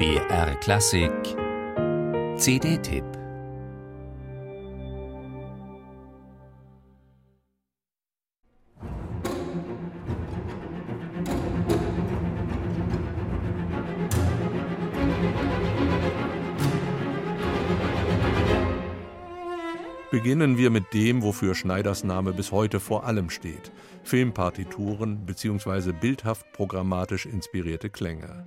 BR Klassik CD-Tipp Beginnen wir mit dem, wofür Schneiders Name bis heute vor allem steht: Filmpartituren bzw. bildhaft programmatisch inspirierte Klänge.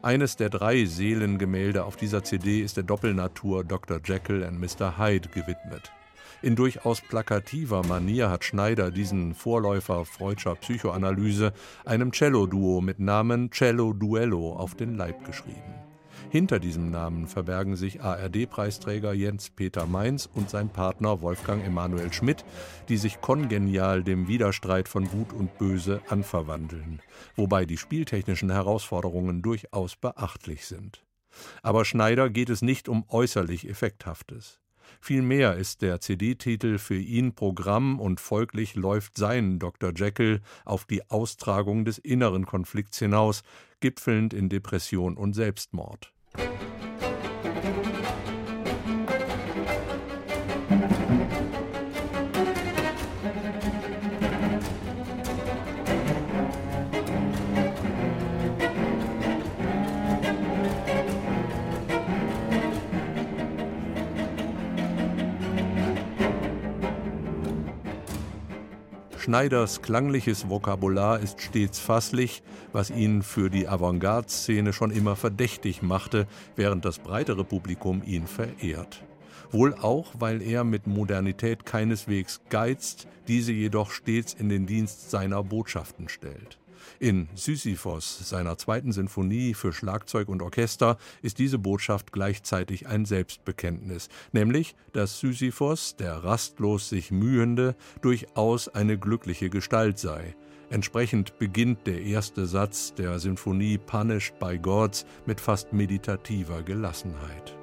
Eines der drei Seelengemälde auf dieser CD ist der Doppelnatur Dr. Jekyll and Mr. Hyde gewidmet. In durchaus plakativer Manier hat Schneider diesen Vorläufer freudscher Psychoanalyse einem Cello-Duo mit Namen Cello Duello auf den Leib geschrieben. Hinter diesem Namen verbergen sich ARD-Preisträger Jens Peter Mainz und sein Partner Wolfgang Emanuel Schmidt, die sich kongenial dem Widerstreit von Gut und Böse anverwandeln, wobei die spieltechnischen Herausforderungen durchaus beachtlich sind. Aber Schneider geht es nicht um äußerlich Effekthaftes. Vielmehr ist der CD-Titel für ihn Programm und folglich läuft sein Dr. Jekyll auf die Austragung des inneren Konflikts hinaus, gipfelnd in Depression und Selbstmord. Schneiders klangliches Vokabular ist stets fasslich, was ihn für die Avantgarde-Szene schon immer verdächtig machte, während das breitere Publikum ihn verehrt. Wohl auch, weil er mit Modernität keineswegs geizt, diese jedoch stets in den Dienst seiner Botschaften stellt. In Sisyphos, seiner zweiten Sinfonie für Schlagzeug und Orchester, ist diese Botschaft gleichzeitig ein Selbstbekenntnis, nämlich, dass Sisyphos, der rastlos sich mühende, durchaus eine glückliche Gestalt sei. Entsprechend beginnt der erste Satz der Sinfonie Punished by Gods mit fast meditativer Gelassenheit.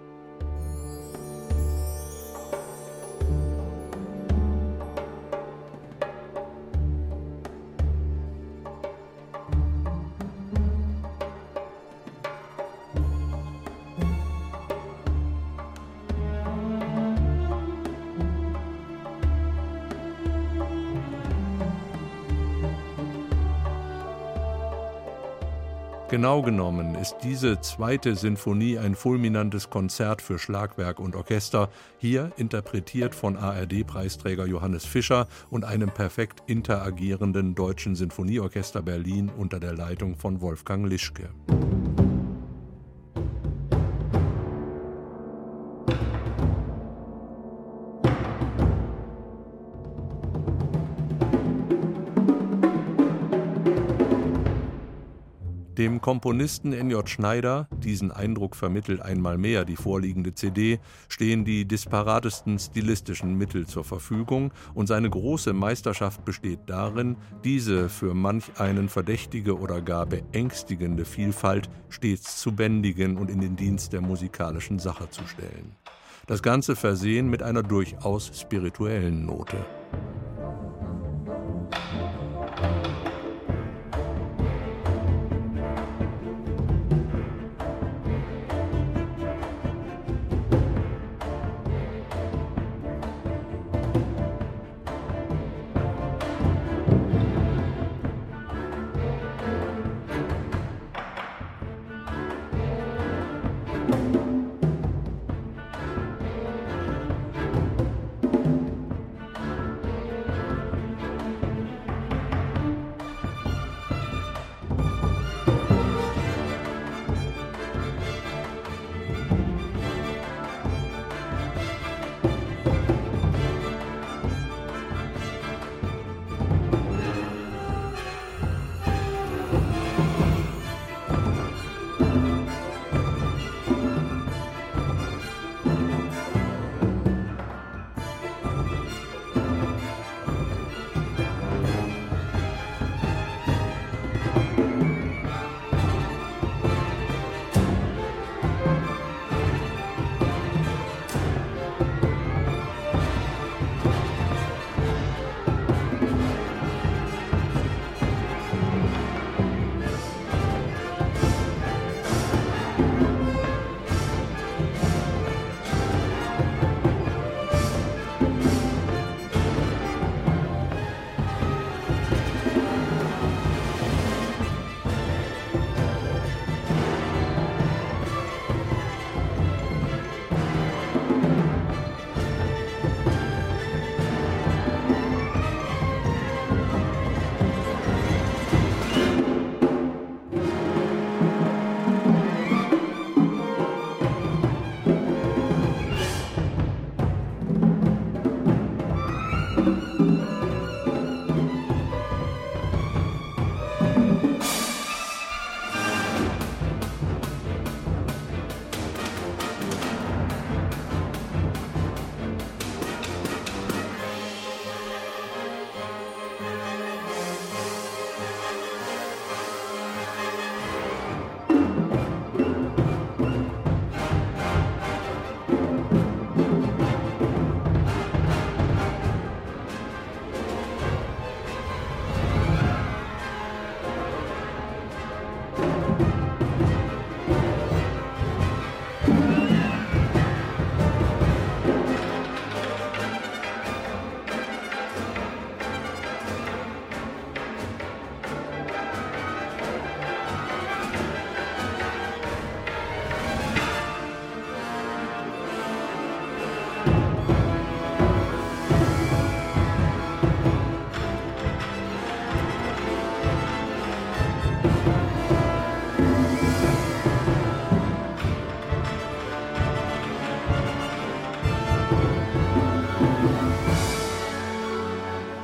Genau genommen ist diese zweite Sinfonie ein fulminantes Konzert für Schlagwerk und Orchester, hier interpretiert von ARD-Preisträger Johannes Fischer und einem perfekt interagierenden Deutschen Sinfonieorchester Berlin unter der Leitung von Wolfgang Lischke. Komponisten N.J. Schneider, diesen Eindruck vermittelt einmal mehr die vorliegende CD, stehen die disparatesten stilistischen Mittel zur Verfügung und seine große Meisterschaft besteht darin, diese für manch einen verdächtige oder gar beängstigende Vielfalt stets zu bändigen und in den Dienst der musikalischen Sache zu stellen. Das Ganze versehen mit einer durchaus spirituellen Note.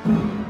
嗯。